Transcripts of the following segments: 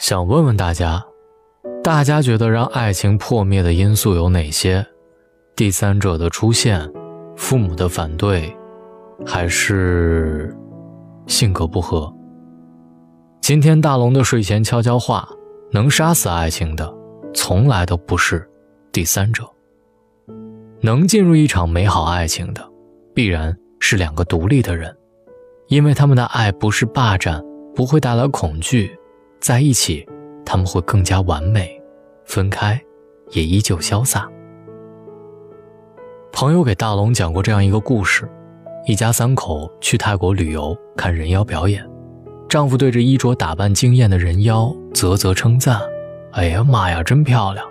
想问问大家，大家觉得让爱情破灭的因素有哪些？第三者的出现，父母的反对，还是性格不合？今天大龙的睡前悄悄话：能杀死爱情的，从来都不是第三者。能进入一场美好爱情的，必然是两个独立的人，因为他们的爱不是霸占，不会带来恐惧。在一起，他们会更加完美；分开，也依旧潇洒。朋友给大龙讲过这样一个故事：一家三口去泰国旅游看人妖表演，丈夫对着衣着打扮惊艳的人妖啧啧称赞：“哎呀妈呀，真漂亮！”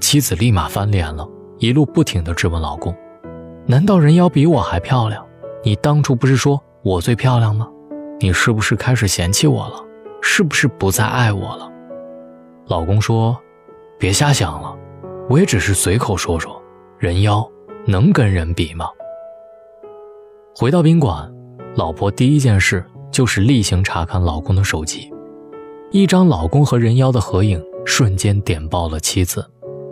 妻子立马翻脸了，一路不停地质问老公：“难道人妖比我还漂亮？你当初不是说我最漂亮吗？你是不是开始嫌弃我了？”是不是不再爱我了？老公说：“别瞎想了，我也只是随口说说。人妖能跟人比吗？”回到宾馆，老婆第一件事就是例行查看老公的手机。一张老公和人妖的合影瞬间点爆了妻子，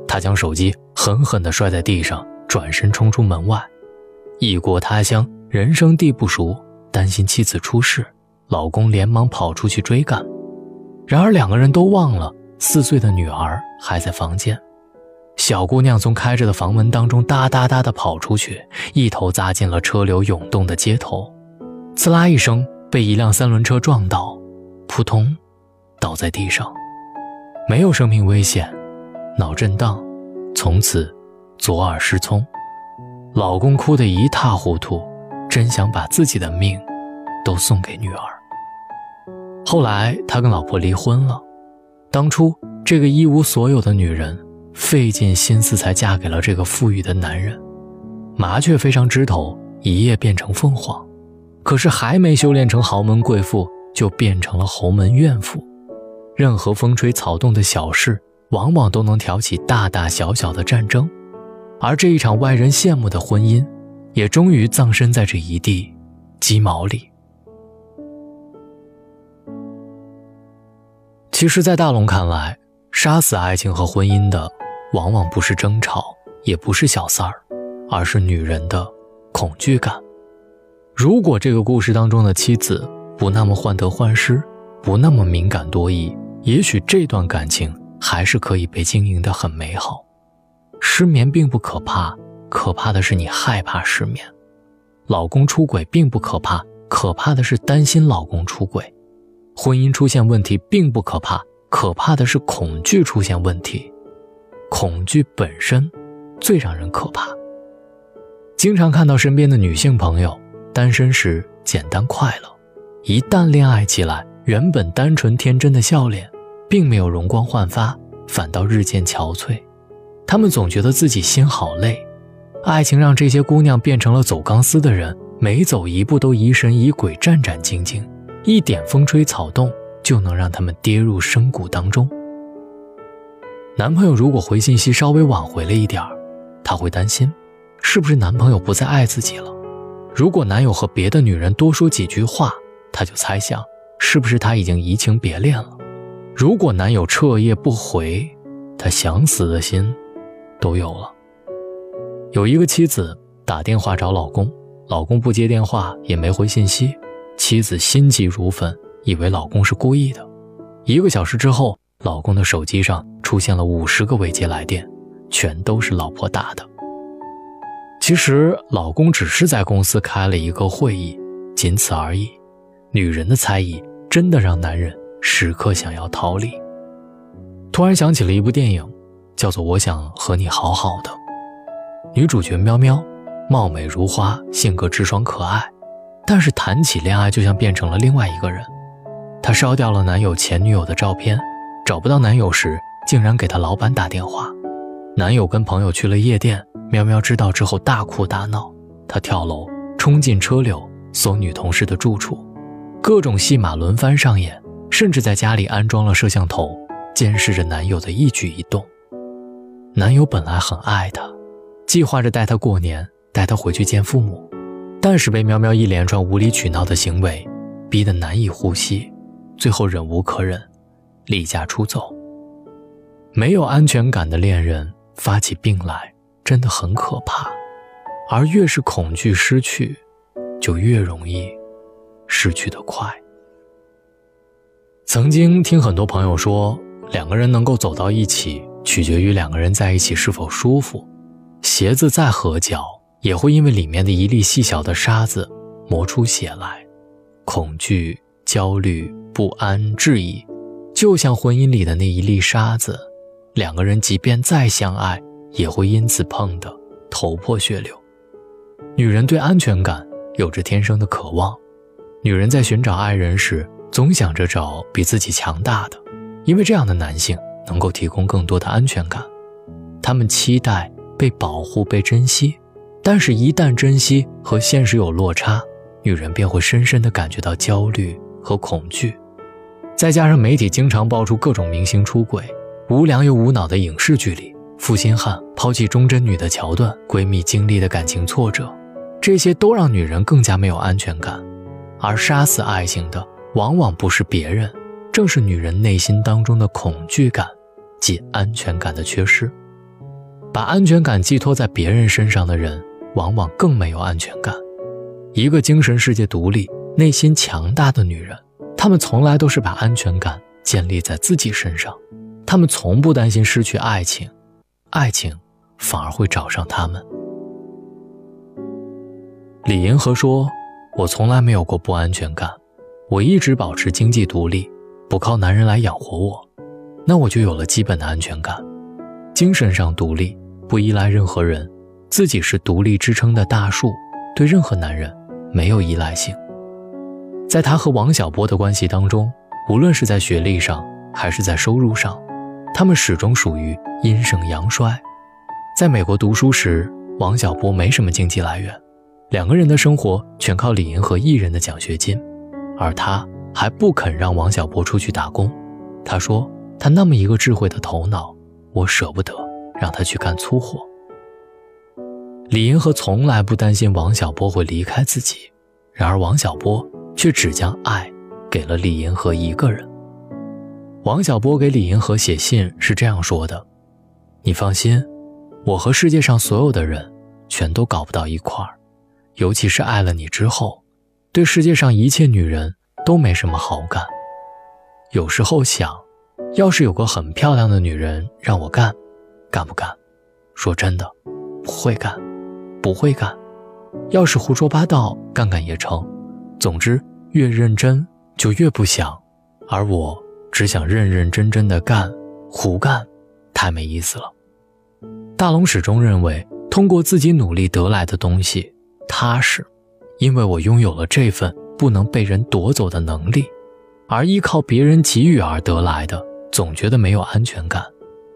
她将手机狠狠地摔在地上，转身冲出门外。异国他乡，人生地不熟，担心妻子出事。老公连忙跑出去追赶，然而两个人都忘了四岁的女儿还在房间。小姑娘从开着的房门当中哒哒哒地跑出去，一头扎进了车流涌动的街头，刺啦一声被一辆三轮车撞到，扑通，倒在地上，没有生命危险，脑震荡，从此左耳失聪。老公哭得一塌糊涂，真想把自己的命都送给女儿。后来他跟老婆离婚了，当初这个一无所有的女人费尽心思才嫁给了这个富裕的男人。麻雀飞上枝头，一夜变成凤凰，可是还没修炼成豪门贵妇，就变成了侯门怨妇。任何风吹草动的小事，往往都能挑起大大小小的战争，而这一场外人羡慕的婚姻，也终于葬身在这一地鸡毛里。其实，在大龙看来，杀死爱情和婚姻的，往往不是争吵，也不是小三儿，而是女人的恐惧感。如果这个故事当中的妻子不那么患得患失，不那么敏感多疑，也许这段感情还是可以被经营的很美好。失眠并不可怕，可怕的是你害怕失眠。老公出轨并不可怕，可怕的是担心老公出轨。婚姻出现问题并不可怕，可怕的是恐惧出现问题。恐惧本身最让人可怕。经常看到身边的女性朋友单身时简单快乐，一旦恋爱起来，原本单纯天真的笑脸，并没有容光焕发，反倒日渐憔悴。她们总觉得自己心好累，爱情让这些姑娘变成了走钢丝的人，每走一步都疑神疑鬼、战战兢兢。一点风吹草动就能让他们跌入深谷当中。男朋友如果回信息稍微晚回了一点儿，她会担心，是不是男朋友不再爱自己了？如果男友和别的女人多说几句话，她就猜想，是不是他已经移情别恋了？如果男友彻夜不回，她想死的心都有了。有一个妻子打电话找老公，老公不接电话，也没回信息。妻子心急如焚，以为老公是故意的。一个小时之后，老公的手机上出现了五十个未接来电，全都是老婆打的。其实，老公只是在公司开了一个会议，仅此而已。女人的猜疑真的让男人时刻想要逃离。突然想起了一部电影，叫做《我想和你好好的》。女主角喵喵，貌美如花，性格直爽可爱。但是谈起恋爱，就像变成了另外一个人。她烧掉了男友前女友的照片，找不到男友时，竟然给她老板打电话。男友跟朋友去了夜店，喵喵知道之后大哭大闹。她跳楼，冲进车流，搜女同事的住处，各种戏码轮番上演，甚至在家里安装了摄像头，监视着男友的一举一动。男友本来很爱她，计划着带她过年，带她回去见父母。但是被喵喵一连串无理取闹的行为逼得难以呼吸，最后忍无可忍，离家出走。没有安全感的恋人发起病来真的很可怕，而越是恐惧失去，就越容易失去的快。曾经听很多朋友说，两个人能够走到一起，取决于两个人在一起是否舒服。鞋子再合脚，也会因为里面的一粒细小的沙子磨出血来。恐惧、焦虑、不安、质疑，就像婚姻里的那一粒沙子，两个人即便再相爱，也会因此碰得头破血流。女人对安全感有着天生的渴望，女人在寻找爱人时，总想着找比自己强大的，因为这样的男性能够提供更多的安全感。他们期待。被保护、被珍惜，但是，一旦珍惜和现实有落差，女人便会深深地感觉到焦虑和恐惧。再加上媒体经常爆出各种明星出轨、无良又无脑的影视剧里，负心汉抛弃忠贞女的桥段，闺蜜经历的感情挫折，这些都让女人更加没有安全感。而杀死爱情的，往往不是别人，正是女人内心当中的恐惧感及安全感的缺失。把安全感寄托在别人身上的人，往往更没有安全感。一个精神世界独立、内心强大的女人，她们从来都是把安全感建立在自己身上，她们从不担心失去爱情，爱情反而会找上她们。李银河说：“我从来没有过不安全感，我一直保持经济独立，不靠男人来养活我，那我就有了基本的安全感，精神上独立。”不依赖任何人，自己是独立支撑的大树，对任何男人没有依赖性。在他和王小波的关系当中，无论是在学历上还是在收入上，他们始终属于阴盛阳衰。在美国读书时，王小波没什么经济来源，两个人的生活全靠李银河一人的奖学金，而他还不肯让王小波出去打工。他说：“他那么一个智慧的头脑，我舍不得。”让他去干粗活。李银河从来不担心王小波会离开自己，然而王小波却只将爱给了李银河一个人。王小波给李银河写信是这样说的：“你放心，我和世界上所有的人全都搞不到一块儿，尤其是爱了你之后，对世界上一切女人都没什么好感。有时候想，要是有个很漂亮的女人让我干。”干不干？说真的，不会干，不会干。要是胡说八道，干干也成。总之，越认真就越不想，而我只想认认真真的干，胡干，太没意思了。大龙始终认为，通过自己努力得来的东西踏实，因为我拥有了这份不能被人夺走的能力，而依靠别人给予而得来的，总觉得没有安全感。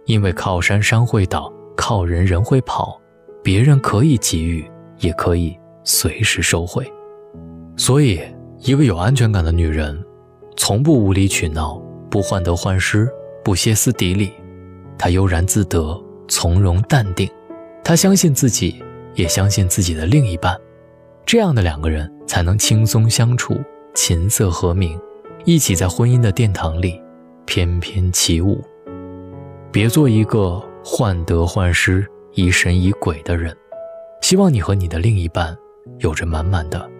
因为靠山山会倒，靠人人会跑，别人可以给予，也可以随时收回。所以，一个有安全感的女人，从不无理取闹，不患得患失，不歇斯底里，她悠然自得，从容淡定。她相信自己，也相信自己的另一半，这样的两个人才能轻松相处，琴瑟和鸣，一起在婚姻的殿堂里翩翩起舞。别做一个患得患失、疑神疑鬼的人。希望你和你的另一半有着满满的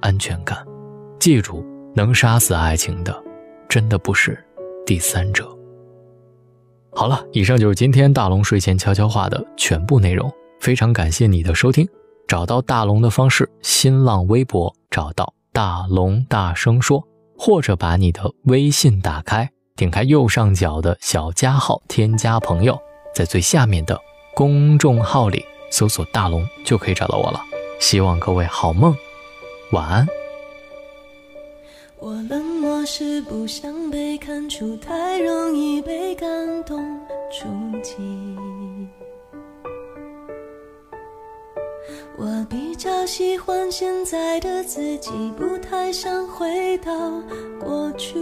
安全感。记住，能杀死爱情的，真的不是第三者。好了，以上就是今天大龙睡前悄悄话的全部内容。非常感谢你的收听。找到大龙的方式：新浪微博找到大龙，大声说，或者把你的微信打开。点开右上角的小加号，添加朋友，在最下面的公众号里搜索“大龙”就可以找到我了。希望各位好梦，晚安。我冷漠是不想被看出太容易被感动触及。我比较喜欢现在的自己，不太想回到过去。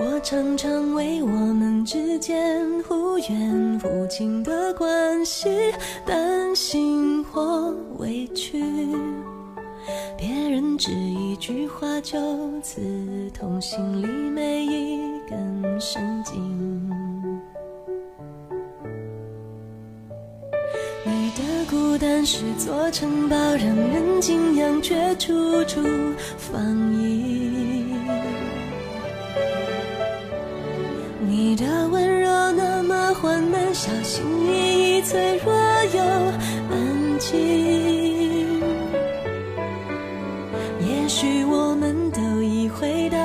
我常常为我们之间忽远忽近的关系担心或委屈，别人只一句话就刺痛心里每一根神经。你的孤单是座城堡，让人敬仰，却处处防御。脆弱又安静。也许我们都已回到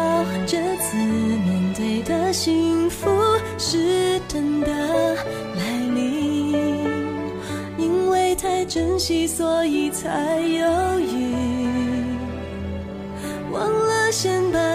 这次面对的幸福是真的来临，因为太珍惜，所以才犹豫，忘了先把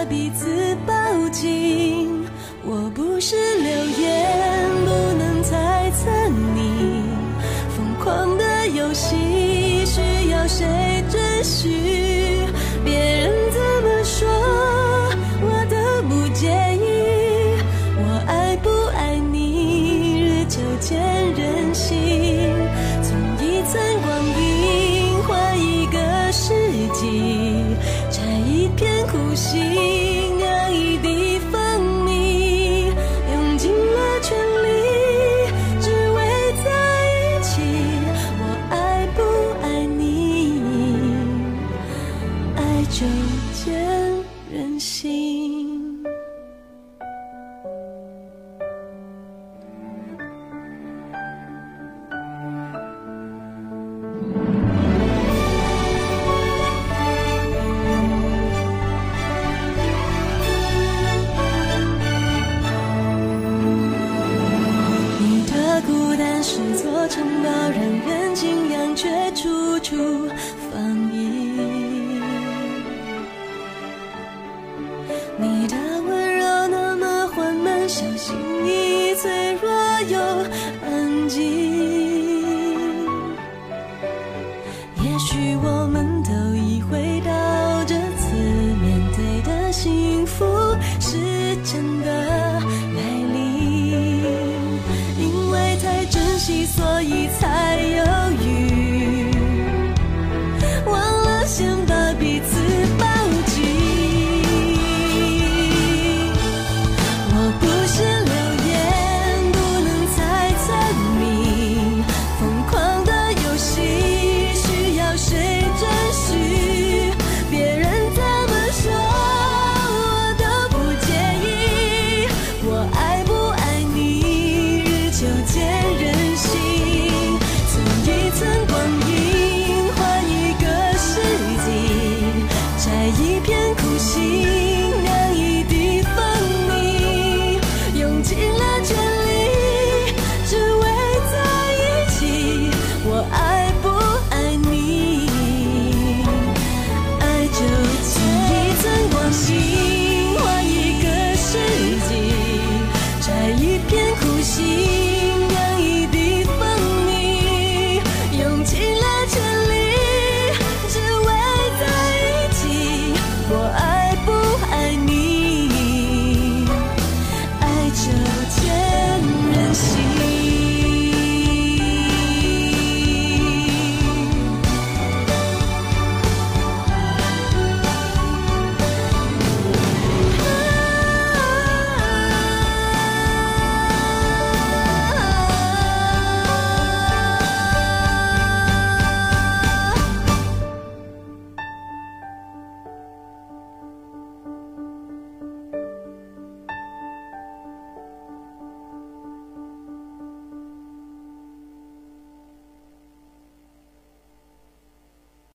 小心翼翼，脆弱又。